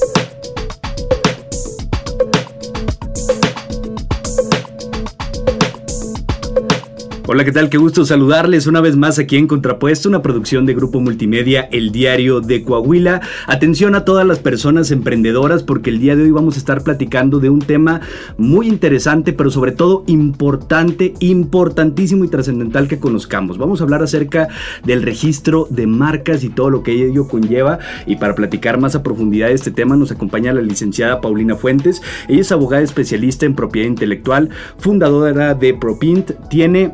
Thank you Hola, ¿qué tal? Qué gusto saludarles una vez más aquí en Contrapuesto, una producción de Grupo Multimedia El Diario de Coahuila. Atención a todas las personas emprendedoras porque el día de hoy vamos a estar platicando de un tema muy interesante, pero sobre todo importante, importantísimo y trascendental que conozcamos. Vamos a hablar acerca del registro de marcas y todo lo que ello conlleva. Y para platicar más a profundidad de este tema nos acompaña la licenciada Paulina Fuentes. Ella es abogada especialista en propiedad intelectual, fundadora de ProPint, tiene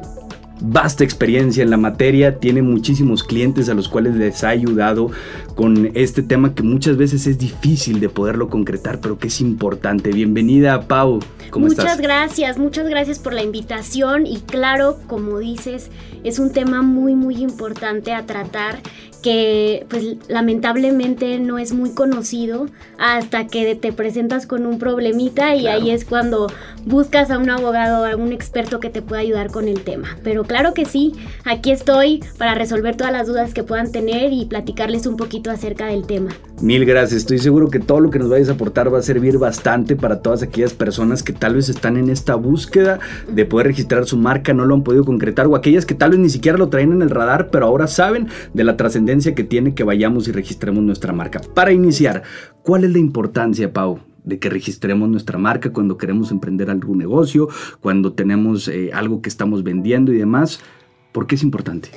vasta experiencia en la materia, tiene muchísimos clientes a los cuales les ha ayudado con este tema que muchas veces es difícil de poderlo concretar, pero que es importante. Bienvenida, Pau. ¿Cómo muchas gracias, muchas gracias por la invitación y claro, como dices, es un tema muy, muy importante a tratar que pues lamentablemente no es muy conocido hasta que te presentas con un problemita y ahí es cuando buscas a un abogado o a un experto que te pueda ayudar con el tema. Pero claro que sí, aquí estoy para resolver todas las dudas que puedan tener y platicarles un poquito acerca del tema. Mil gracias, estoy seguro que todo lo que nos vayas a aportar va a servir bastante para todas aquellas personas que tal vez están en esta búsqueda de poder registrar su marca, no lo han podido concretar o aquellas que tal vez ni siquiera lo traen en el radar, pero ahora saben de la trascendencia que tiene que vayamos y registremos nuestra marca. Para iniciar, ¿cuál es la importancia, Pau? de que registremos nuestra marca cuando queremos emprender algún negocio, cuando tenemos eh, algo que estamos vendiendo y demás. ¿Por qué es importante?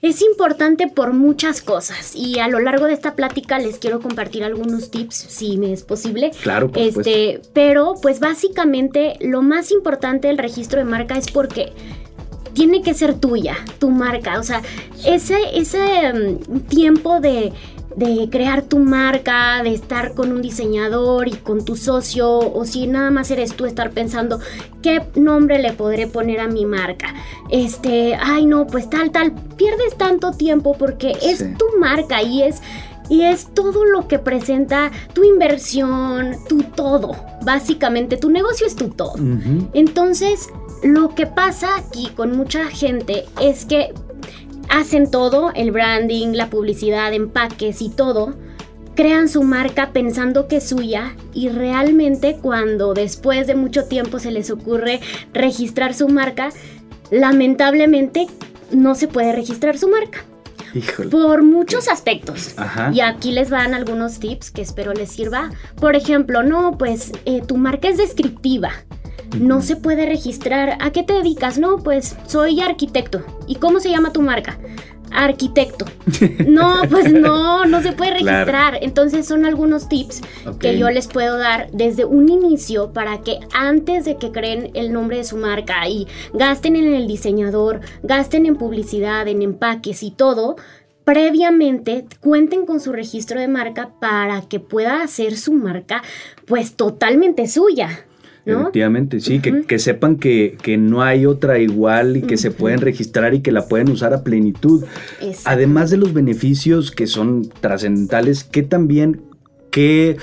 Es importante por muchas cosas y a lo largo de esta plática les quiero compartir algunos tips si me es posible. Claro, por este, pero pues básicamente lo más importante del registro de marca es porque tiene que ser tuya, tu marca. O sea, ese, ese mm, tiempo de, de crear tu marca, de estar con un diseñador y con tu socio, o si nada más eres tú estar pensando qué nombre le podré poner a mi marca. Este, ay no, pues tal, tal, pierdes tanto tiempo porque es tu marca y es y es todo lo que presenta tu inversión, tu todo. Básicamente, tu negocio es tu todo. Entonces, lo que pasa aquí con mucha gente es que hacen todo, el branding, la publicidad, empaques y todo, crean su marca pensando que es suya y realmente cuando después de mucho tiempo se les ocurre registrar su marca, lamentablemente no se puede registrar su marca. Por muchos aspectos. Y aquí les van algunos tips que espero les sirva. Por ejemplo, no, pues eh, tu marca es descriptiva no se puede registrar. ¿A qué te dedicas? No, pues soy arquitecto. ¿Y cómo se llama tu marca? Arquitecto. No, pues no, no se puede registrar. Entonces son algunos tips que yo les puedo dar desde un inicio para que antes de que creen el nombre de su marca y gasten en el diseñador, gasten en publicidad, en empaques y todo, previamente cuenten con su registro de marca para que pueda hacer su marca pues totalmente suya. Efectivamente, sí, que, sepan que, no hay otra igual y que se pueden registrar y que la pueden usar a plenitud. Además de los beneficios que son trascendentales, que también, qué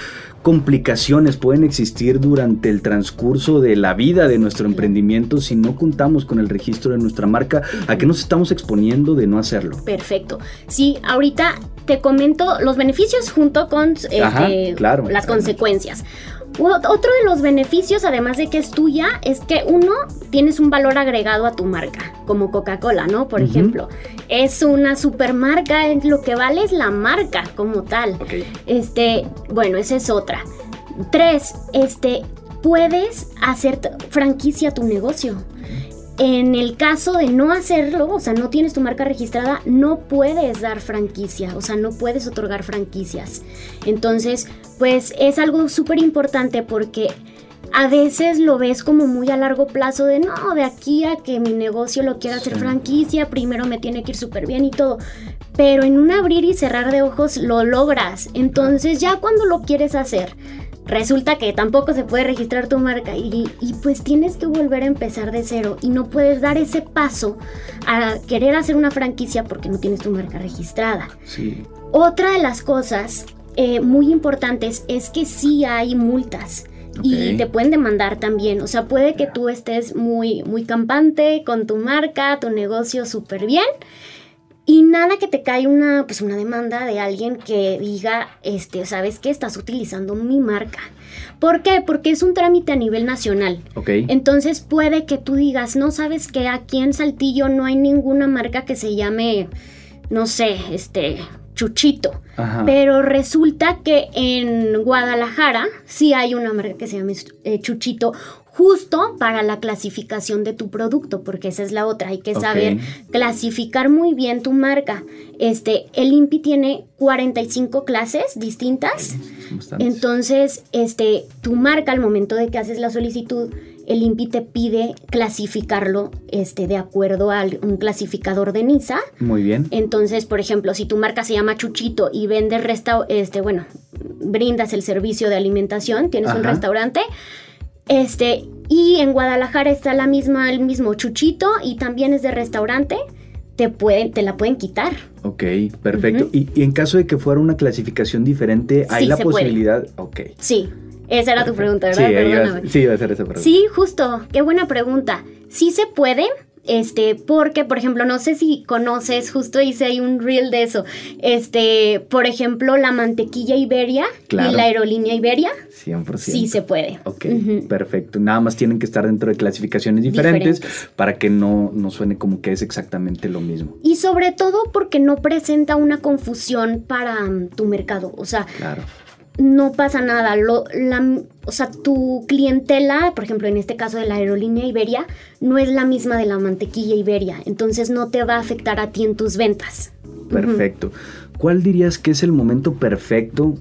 complicaciones pueden existir durante el transcurso de la vida de nuestro emprendimiento si no contamos con el registro de nuestra marca? ¿A qué nos estamos exponiendo de no hacerlo? Perfecto. Sí, ahorita te comento los beneficios junto con este, las consecuencias. Otro de los beneficios, además de que es tuya, es que uno, tienes un valor agregado a tu marca, como Coca-Cola, ¿no? Por ejemplo, es una supermarca, lo que vale es la marca como tal. Este, bueno, esa es otra. Tres, este, puedes hacer franquicia tu negocio. En el caso de no hacerlo, o sea, no tienes tu marca registrada, no puedes dar franquicia, o sea, no puedes otorgar franquicias. Entonces, pues es algo súper importante porque a veces lo ves como muy a largo plazo de no, de aquí a que mi negocio lo quiera hacer franquicia, primero me tiene que ir súper bien y todo. Pero en un abrir y cerrar de ojos lo logras. Entonces ya cuando lo quieres hacer, resulta que tampoco se puede registrar tu marca y, pues tienes que volver a empezar de cero y no puedes dar ese paso a querer hacer una franquicia porque no tienes tu marca registrada. Sí. Otra de las cosas eh, muy importantes es que sí hay multas. Y te pueden demandar también. O sea, puede que tú estés muy, muy campante con tu marca, tu negocio súper bien Y nada que te cae una, pues una demanda de alguien que diga, este, ¿sabes qué? Estás utilizando mi marca. ¿Por qué? Porque es un trámite a nivel nacional. Ok. Entonces puede que tú digas, no sabes que aquí en Saltillo no hay ninguna marca que se llame, no sé, este, Chuchito. Ajá. Pero resulta que en Guadalajara sí hay una marca que se llama eh, Chuchito justo para la clasificación de tu producto, porque esa es la otra, hay que saber clasificar muy bien tu marca. Este, el INPI tiene 45 clases distintas. Entonces, este, tu marca al momento de que haces la solicitud, el INPI te pide clasificarlo este, de acuerdo a un clasificador de NISA. Muy bien. Entonces, por ejemplo, si tu marca se llama Chuchito y vendes resta este, bueno, brindas el servicio de alimentación, tienes un restaurante, este, y en Guadalajara está la misma, el mismo Chuchito y también es de restaurante, te pueden, te la pueden quitar. Ok, perfecto. Y, y en caso de que fuera una clasificación diferente, ¿hay Sí, la puede. posibilidad? Ok. Sí, esa era tu pregunta, Sí, ¿verdad? iba, sí, iba a ser esa pregunta. Sí, justo, qué buena pregunta. Sí se puede, este, porque, por ejemplo, no sé si conoces, justo hice ahí un reel de eso. Este, por ejemplo, la mantequilla Iberia Claro. y la aerolínea Iberia, 100%. sí se puede. Ok, perfecto. Nada más tienen que estar dentro de clasificaciones diferentes, Diferentes. para que no, no suene como que es exactamente lo mismo. Y sobre todo porque no presenta una confusión para mm, tu mercado. O sea, Claro. No pasa nada. Lo, la, o sea, tu clientela, por ejemplo, en este caso de la aerolínea Iberia, no es la misma de la mantequilla Iberia. Entonces no te va a afectar a ti en tus ventas. Perfecto. ¿Cuál dirías que es el momento perfecto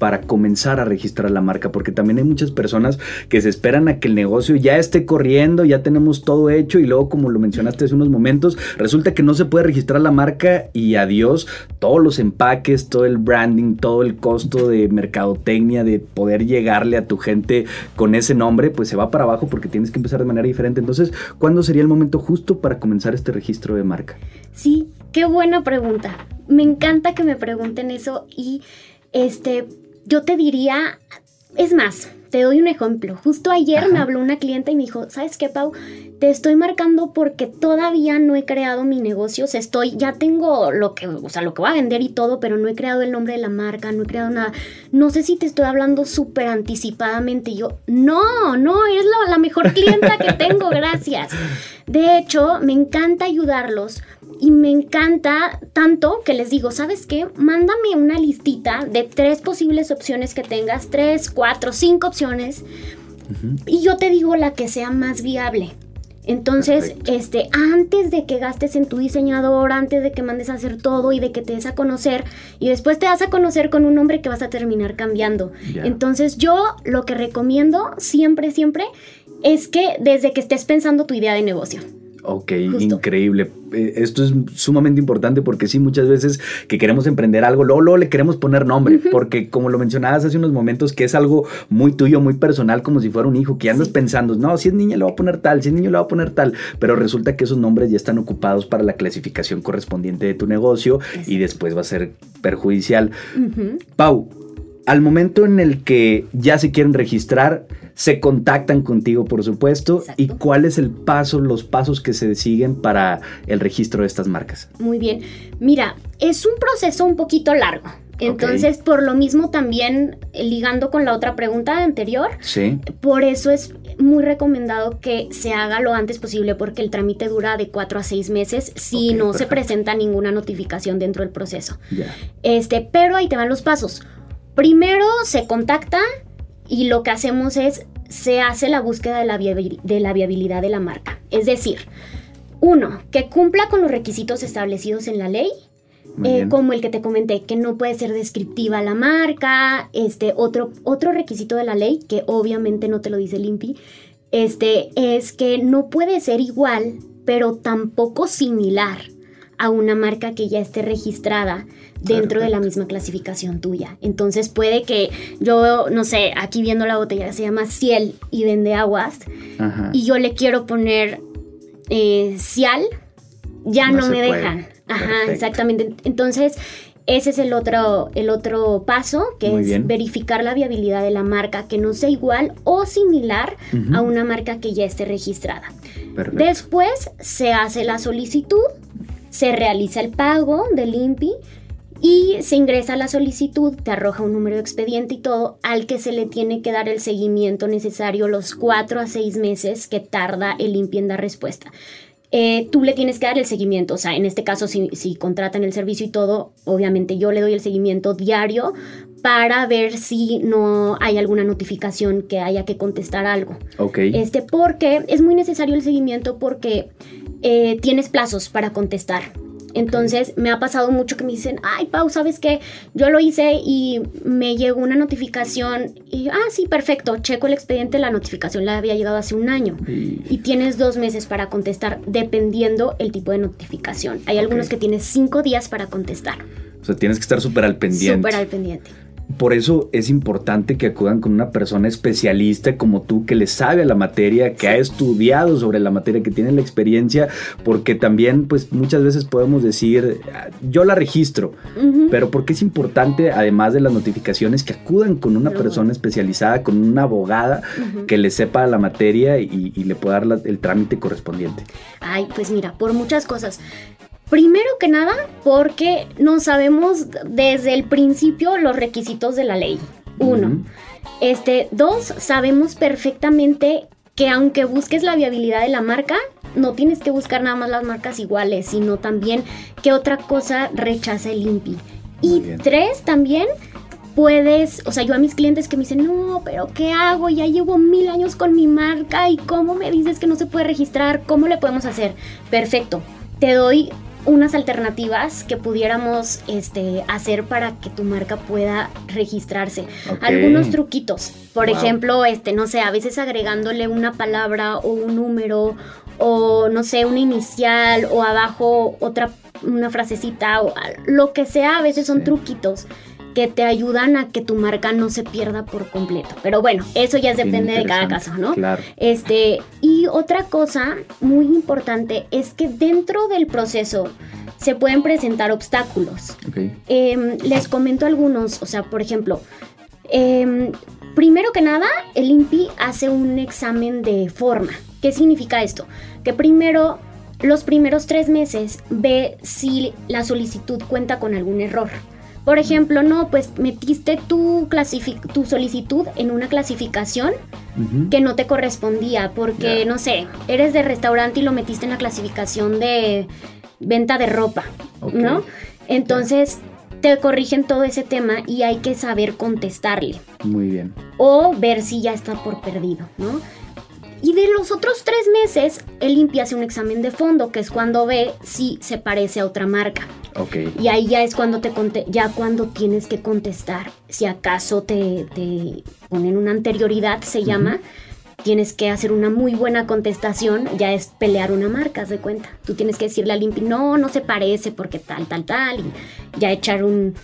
para comenzar a registrar la marca? Porque también hay muchas personas que se esperan a que el negocio ya esté corriendo, ya tenemos todo hecho y luego, como lo mencionaste hace unos momentos, resulta que no se puede registrar la marca y adiós todos los empaques, todo el branding, todo el costo de mercadotecnia, de poder llegarle a tu gente con ese nombre, pues se va para abajo porque tienes que empezar de manera diferente. Entonces, ¿cuándo sería el momento justo para comenzar este registro de marca? Sí, qué buena pregunta. Me encanta que me pregunten eso y este, yo te diría, es más, te doy un ejemplo. Justo ayer me habló una clienta y me dijo, ¿sabes qué, Pau? Te estoy marcando porque todavía no he creado mi negocio. O sea, estoy, ya tengo lo que, o sea, lo que voy a vender y todo, pero no he creado el nombre de la marca, no he creado nada. No sé si te estoy hablando súper anticipadamente. Y yo, no, no, eres la, la mejor clienta que tengo, gracias. De hecho, me encanta ayudarlos y me encanta tanto que les digo, ¿sabes qué? Mándame una listita de tres posibles opciones que tengas, tres, cuatro, cinco opciones, y yo te digo la que sea más viable. Entonces, Perfecto. este, antes de que gastes en tu diseñador, antes de que mandes a hacer todo y de que te des a conocer, y después te das a conocer con un nombre que vas a terminar cambiando. Entonces, yo lo que recomiendo siempre, siempre, es que desde que estés pensando tu idea de negocio. Ok, Justo. increíble. Eh, Esto es sumamente importante porque sí, muchas veces que queremos emprender algo, luego, luego le queremos poner nombre, porque como lo mencionabas hace unos momentos, que es algo muy tuyo, muy personal, como si fuera un hijo, que andas Sí. pensando, no, si es niña le voy a poner tal, si es niño le voy a poner tal, pero resulta que esos nombres ya están ocupados para la clasificación correspondiente de tu negocio y después va a ser perjudicial. Pau, al momento en el que ya se quieren registrar, se contactan contigo, por supuesto. Exacto. ¿Y cuál es el paso, los pasos que se siguen para el registro de estas marcas? Muy bien. Mira, es un proceso un poquito largo. Entonces, por lo mismo también, ligando con la otra pregunta anterior, Sí. por eso es muy recomendado que se haga lo antes posible porque el trámite dura de cuatro a seis meses si no se presenta ninguna notificación dentro del proceso. Este, pero ahí te van los pasos. Primero se contacta y lo que hacemos es se hace la búsqueda de la, viabil- de la viabilidad de la marca. Es decir, uno, que cumpla con los requisitos establecidos en la ley, eh, como el que te comenté, que no puede ser descriptiva la marca, este otro, otro requisito de la ley, que obviamente no te lo dice el INPI, este, es que no puede ser igual, pero tampoco similar a una marca que ya esté registrada dentro de la misma clasificación tuya. Entonces puede que yo, no sé, aquí viendo la botella se llama Ciel y vende aguas, Ajá. y yo le quiero poner eh, Cial, ya No me dejan. Ajá, Perfecto. exactamente. Entonces, ese es el otro, el otro paso, que Muy es bien. verificar la viabilidad de la marca, que no sea igual o similar a una marca que ya esté registrada. Perfecto. Después se hace la solicitud se realiza el pago del INPI y se ingresa la solicitud, te arroja un número de expediente y todo, al que se le tiene que dar el seguimiento necesario los cuatro a seis meses que tarda el INPI en dar respuesta. Eh, tú le tienes que dar el seguimiento, o sea, en este caso si, si contratan el servicio y todo, obviamente yo le doy el seguimiento diario para ver si no hay alguna notificación que haya que contestar algo. Ok. Este, porque es muy necesario el seguimiento porque eh, tienes plazos para contestar. Entonces me ha pasado mucho que me dicen, ay Pau, ¿sabes qué? Yo lo hice y me llegó una notificación y, ah, sí, perfecto, checo el expediente, la notificación la había llegado hace un año Y- y tienes dos meses para contestar dependiendo el tipo de notificación. Hay algunos que tienes cinco días para contestar. O sea, tienes que estar súper al pendiente. Súper al pendiente. Por eso es importante que acudan con una persona especialista como tú, que le sabe a la materia, que Sí. ha estudiado sobre la materia, que tiene la experiencia, porque también, pues muchas veces podemos decir, "Ah, yo la registro, pero porque es importante, además de las notificaciones, que acudan con una persona especializada, con una abogada que le sepa la materia y, y le pueda dar la- el trámite correspondiente. Ay, pues mira, por muchas cosas. Primero que nada, porque no sabemos desde el principio los requisitos de la ley. Uno. Este, dos, sabemos perfectamente que aunque busques la viabilidad de la marca, no tienes que buscar nada más las marcas iguales, sino también qué otra cosa rechaza el INPI. Y tres, también puedes, o sea, yo a mis clientes que me dicen, no, pero ¿qué hago? Ya llevo mil años con mi marca y ¿cómo me dices que no se puede registrar? ¿Cómo le podemos hacer? Perfecto, te doy unas alternativas que pudiéramos este, hacer para que tu marca pueda registrarse. Algunos truquitos, por Wow. ejemplo, este, no sé, a veces agregándole una palabra o un número o no sé, una inicial o abajo otra una frasecita o lo que sea, a veces son Sí. truquitos que te ayudan a que tu marca no se pierda por completo. Pero bueno, eso ya depende de cada caso, ¿no? Claro. Este, y otra cosa muy importante es que dentro del proceso se pueden presentar obstáculos. Em, les comento algunos, o sea, por ejemplo, em, primero que nada, el INPI hace un examen de forma. ¿Qué significa esto? Que primero, los primeros tres meses, ve si la solicitud cuenta con algún error. Por ejemplo, no, pues metiste tu, tu solicitud en una clasificación que no te correspondía, porque, no sé, eres de restaurante y lo metiste en la clasificación de venta de ropa. ¿no? Entonces, te corrigen todo ese tema y hay que saber contestarle Muy bien. o ver si ya está por perdido, ¿no? Y de los otros tres meses, el INPI hace un examen de fondo, que es cuando ve si se parece a otra marca. Ok. Y ahí ya es cuando te conte- ya cuando tienes que contestar. Si acaso te, te ponen una anterioridad, se llama, tienes que hacer una muy buena contestación, ya es pelear una marca, haz de cuenta. Tú tienes que decirle al INPI, no, no se parece porque tal, tal, tal, y ya echar un,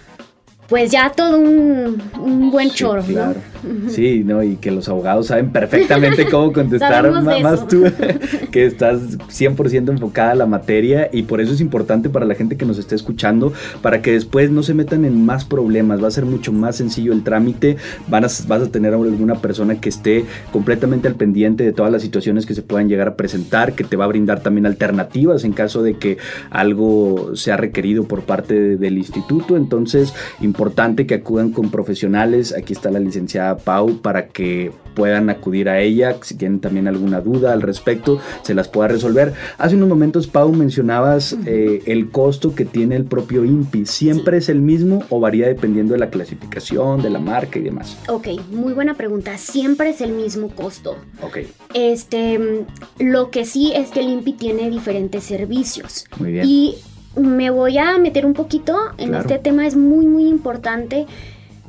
pues ya todo un, un buen Sí, choro, claro. ¿no? Sí, no, y que los abogados saben perfectamente cómo contestar, más tú, que estás 100% enfocada a la materia y por eso es importante para la gente que nos esté escuchando, para que después no se metan en más problemas, va a ser mucho más sencillo el trámite, van a, vas a tener a alguna persona que esté completamente al pendiente de todas las situaciones que se puedan llegar a presentar, que te va a brindar también alternativas en caso de que algo sea requerido por parte de- del instituto, entonces importante que acudan con profesionales. Aquí está la licenciada Pau para que puedan acudir a ella. Si tienen también alguna duda al respecto, se las pueda resolver. Hace unos momentos, Pau, mencionabas eh, el costo que tiene el propio INPI. ¿Siempre es el mismo o varía dependiendo de la clasificación, de la marca y demás? Ok, muy buena pregunta. Siempre es el mismo costo. Ok, Este, lo que sí es que el INPI tiene diferentes servicios. muy bien. Y me voy a meter un poquito en Claro. este tema, es muy, muy importante.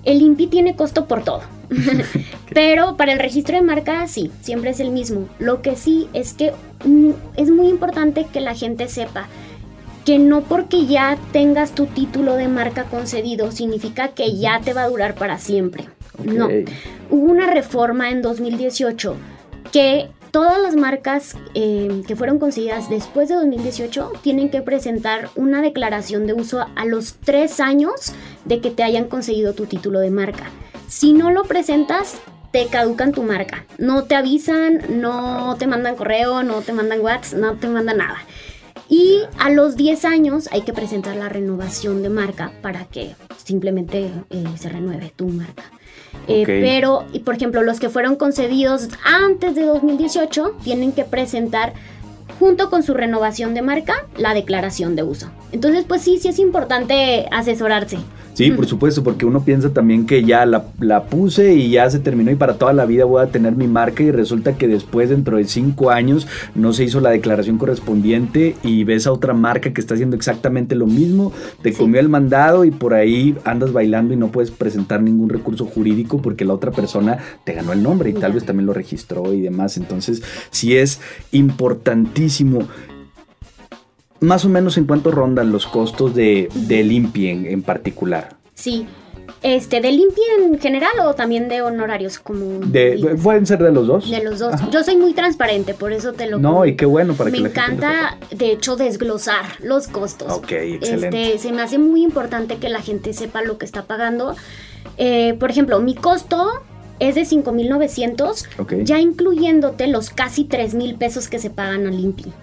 El INPI tiene costo por todo. Pero para el registro de marca, sí, siempre es el mismo. Lo que sí es que mm, es muy importante que la gente sepa que no porque ya tengas tu título de marca concedido significa que ya te va a durar para siempre. No. Hubo una reforma en 2018 que todas las marcas eh, que fueron concedidas después de 2018 tienen que presentar una declaración de uso a los tres años de que te hayan concedido tu título de marca. Si no lo presentas, te caducan tu marca. No te avisan, no te mandan correo, no te mandan WhatsApp, no te mandan nada. Y a los 10 años hay que presentar la renovación de marca para que simplemente eh, se renueve tu marca. Eh, pero, y por ejemplo, los que fueron concedidos antes de 2018 tienen que presentar junto con su renovación de marca la declaración de uso. Entonces, pues sí, sí es importante asesorarse. Sí, por supuesto, porque uno piensa también que ya la, la, puse y ya se terminó y para toda la vida voy a tener mi marca y resulta que después, dentro de cinco años, no se hizo la declaración correspondiente y ves a otra marca que está haciendo exactamente lo mismo, te comió el mandado y por ahí andas bailando y no puedes presentar ningún recurso jurídico porque la otra persona te ganó el nombre y tal vez también lo registró y demás. Entonces, sí es importantísimo más o menos en cuánto rondan los costos de, de limpia en, particular. Sí. Este, ¿De limpia en general o también de honorarios? como Pueden ser de los dos. De los dos. Yo soy muy transparente, por eso te lo No, y qué bueno para me que Me encanta, de hecho, desglosar los costos. Ok, excelente. Este, se me hace muy importante que la gente sepa lo que está pagando. Eh, por ejemplo, mi costo es de 5.900, ya incluyéndote los casi 3.000 pesos que se pagan a Limpi.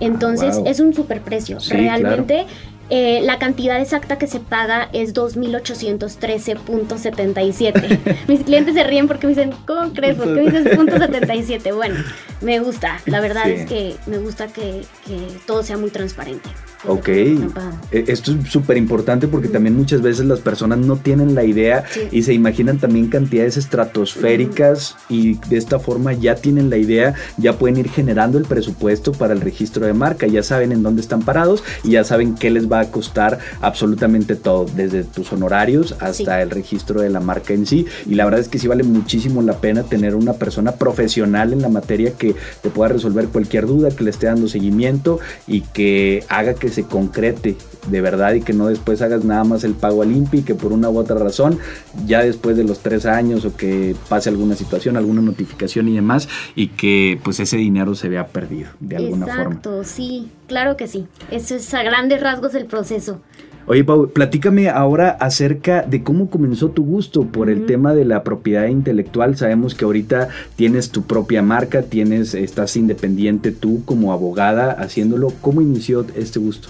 Entonces es un superprecio. Realmente eh, la cantidad exacta que se paga es 2.813.77. Mis clientes se ríen porque me dicen, ¿cómo crees? ¿Por qué me dices .77? Bueno, me gusta. La verdad es que me gusta que, que todo sea muy transparente. Ok, e, esto es súper importante porque también muchas veces las personas no tienen la idea y se imaginan también cantidades estratosféricas y de esta forma ya tienen la idea, ya pueden ir generando el presupuesto para el registro de marca, ya saben en dónde están parados y ya saben qué les va a costar absolutamente todo, desde tus honorarios hasta el registro de la marca en sí. Y la verdad es que sí vale muchísimo la pena tener una persona profesional en la materia que te pueda resolver cualquier duda, que le esté dando seguimiento y que haga que se concrete de verdad y que no después hagas nada más el pago al INPI que por una u otra razón, ya después de los tres años o que pase alguna situación, alguna notificación y demás, y que pues ese dinero se vea perdido de alguna forma. Exacto, sí, claro que sí. Eso es a grandes rasgos el proceso. Oye, Pau, platícame ahora acerca de cómo comenzó tu gusto por el tema de la propiedad intelectual. Sabemos que ahorita tienes tu propia marca, tienes, estás independiente tú como abogada haciéndolo. ¿Cómo inició este gusto?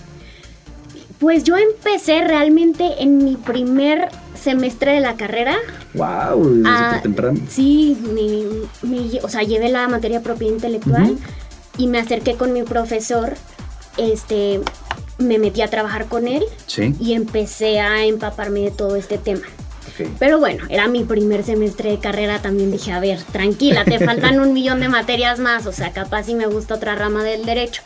Pues yo empecé realmente en mi primer semestre de la carrera. ¡Wow! Desde ah, temprano. Sí, o sea, llevé la materia propiedad intelectual y me acerqué con mi profesor. Este, me metí a trabajar con él y empecé a empaparme de todo este tema. Pero bueno, era mi primer semestre de carrera, también dije, a ver, tranquila, te faltan un millón de materias más, o sea, capaz si me gusta otra rama del derecho.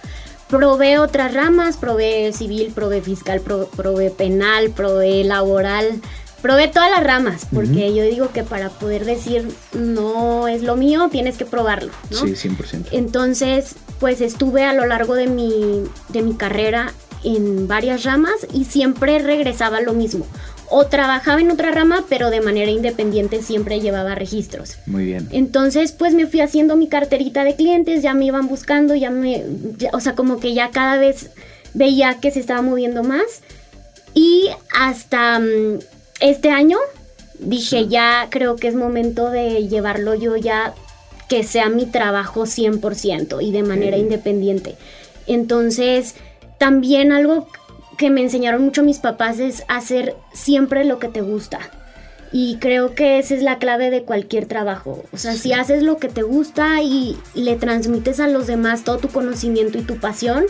Probé otras ramas, probé civil, probé fiscal, probé penal, probé laboral, probé todas las ramas, porque yo digo que para poder decir no es lo mío, tienes que probarlo, ¿no? Sí, 100%. Entonces, pues estuve a lo largo de mi, de mi carrera en varias ramas y siempre regresaba lo mismo. O trabajaba en otra rama, pero de manera independiente siempre llevaba registros. Muy bien. Entonces, pues me fui haciendo mi carterita de clientes, ya me iban buscando, ya me, o sea, como que ya cada vez veía que se estaba moviendo más. Y hasta mm, este año dije, ya creo que es momento de llevarlo yo ya que sea mi trabajo 100% y de manera independiente. Entonces, también algo que me enseñaron mucho mis papás es hacer siempre lo que te gusta. Y creo que esa es la clave de cualquier trabajo. O sea, si haces lo que te gusta y le transmites a los demás todo tu conocimiento y tu pasión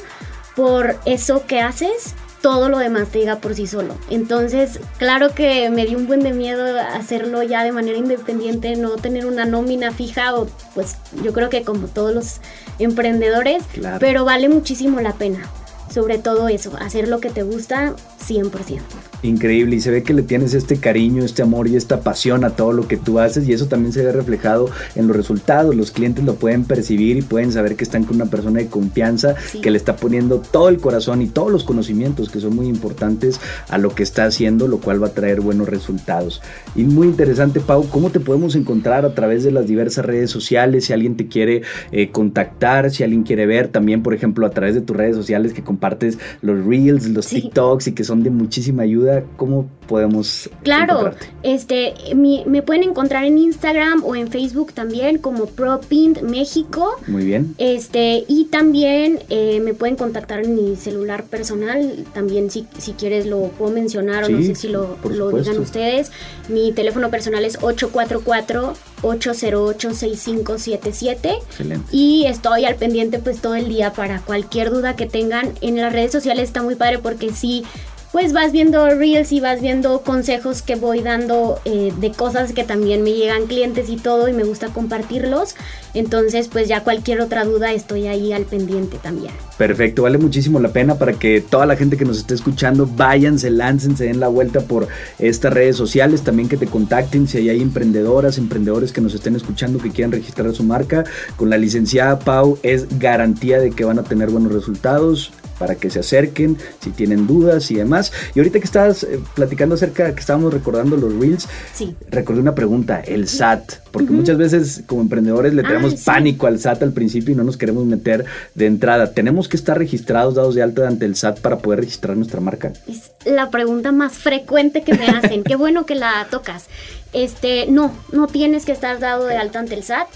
por eso que haces, todo lo demás te llega por sí solo. Entonces, claro que me dio un buen de miedo hacerlo ya de manera independiente, no tener una nómina fija o pues yo creo que como todos los emprendedores, pero vale muchísimo la pena sobre todo eso, hacer lo que te gusta 100%. Increíble, y se ve que le tienes este cariño, este amor y esta pasión a todo lo que tú haces y eso también se ve reflejado en los resultados. Los clientes lo pueden percibir y pueden saber que están con una persona de confianza que le está poniendo todo el corazón y todos los conocimientos que son muy importantes a lo que está haciendo, lo cual va a traer buenos resultados. Y muy interesante, Pau, ¿cómo te podemos encontrar a través de las diversas redes sociales? Si alguien te quiere eh, contactar, si alguien quiere ver también, por ejemplo, a través de tus redes sociales que compartes los reels, los TikToks y que son de muchísima ayuda ¿cómo podemos Claro, este me pueden encontrar en Instagram o en Facebook también como ProPint México. Muy bien. Este, y también eh, me pueden contactar en mi celular personal, también si, si quieres lo puedo mencionar o no sé si lo, lo digan ustedes. Mi teléfono personal es 844 808-6577. Excelente. Y estoy al pendiente pues todo el día para cualquier duda que tengan. En las redes sociales está muy padre porque sí pues vas viendo reels y vas viendo consejos que voy dando eh, de cosas que también me llegan clientes y todo y me gusta compartirlos. Entonces, pues ya cualquier otra duda estoy ahí al pendiente también. Perfecto, vale muchísimo la pena para que toda la gente que nos esté escuchando vayan, se lancen, se den la vuelta por estas redes sociales, también que te contacten si hay emprendedoras, emprendedores que nos estén escuchando que quieran registrar su marca. Con la licenciada Pau es garantía de que van a tener buenos resultados para que se acerquen, si tienen dudas y demás. Y ahorita que estabas eh, platicando acerca, que estábamos recordando los reels, sí. recordé una pregunta, el SAT, porque muchas veces como emprendedores le tenemos pánico al SAT al principio y no nos queremos meter de entrada. ¿Tenemos que estar registrados, dados de alta ante el SAT para poder registrar nuestra marca? Es la pregunta más frecuente que me hacen. Qué bueno que la tocas. Este, no, no tienes que estar dado de alta ante el SAT.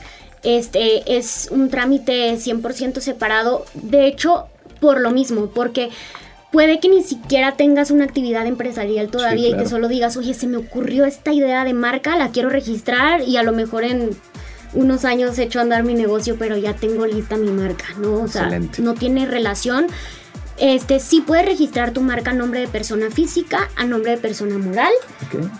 Este es un trámite 100% separado. De hecho, por lo mismo, porque puede que ni siquiera tengas una actividad empresarial todavía y que solo digas, oye, se me ocurrió esta idea de marca, la quiero registrar y a lo mejor en unos años he hecho andar mi negocio, pero ya tengo lista mi marca, ¿no? O sea, no tiene relación. Este sí puedes registrar tu marca a nombre de persona física, a nombre de persona moral.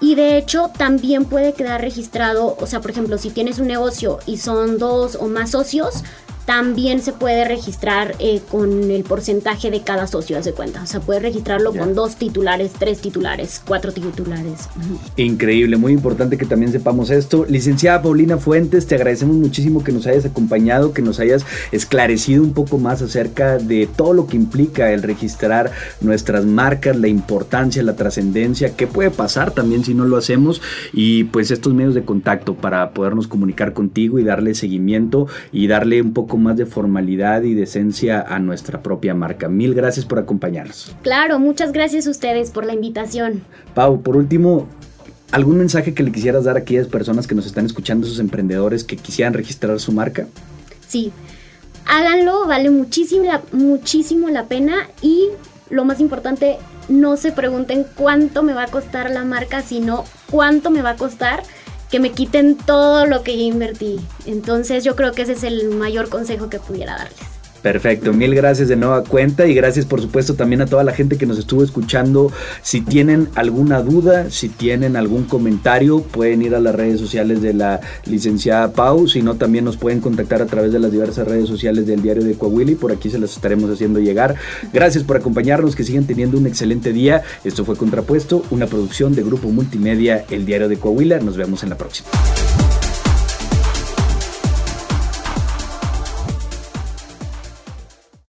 Y de hecho también puede quedar registrado, o sea, por ejemplo, si tienes un negocio y son dos o más socios, también se puede registrar eh, con el porcentaje de cada socio, de cuenta. O sea, puede registrarlo con dos titulares, tres titulares, cuatro titulares. Increíble, muy importante que también sepamos esto. Licenciada Paulina Fuentes, te agradecemos muchísimo que nos hayas acompañado, que nos hayas esclarecido un poco más acerca de todo lo que implica el registrar nuestras marcas, la importancia, la trascendencia, qué puede pasar también si no lo hacemos y pues estos medios de contacto para podernos comunicar contigo y darle seguimiento y darle un poco más de formalidad y decencia a nuestra propia marca. Mil gracias por acompañarnos. Claro, muchas gracias a ustedes por la invitación. Pau, por último, ¿algún mensaje que le quisieras dar a aquellas personas que nos están escuchando, esos emprendedores que quisieran registrar su marca? Sí, háganlo, vale muchísimo la, muchísimo la pena y lo más importante, no se pregunten cuánto me va a costar la marca, sino cuánto me va a costar que me quiten todo lo que invertí. Entonces yo creo que ese es el mayor consejo que pudiera darles. Perfecto, mil gracias de nueva cuenta y gracias por supuesto también a toda la gente que nos estuvo escuchando. Si tienen alguna duda, si tienen algún comentario, pueden ir a las redes sociales de la licenciada Pau, si no también nos pueden contactar a través de las diversas redes sociales del diario de Coahuila y por aquí se las estaremos haciendo llegar. Gracias por acompañarnos, que sigan teniendo un excelente día. Esto fue Contrapuesto, una producción de Grupo Multimedia, el diario de Coahuila. Nos vemos en la próxima.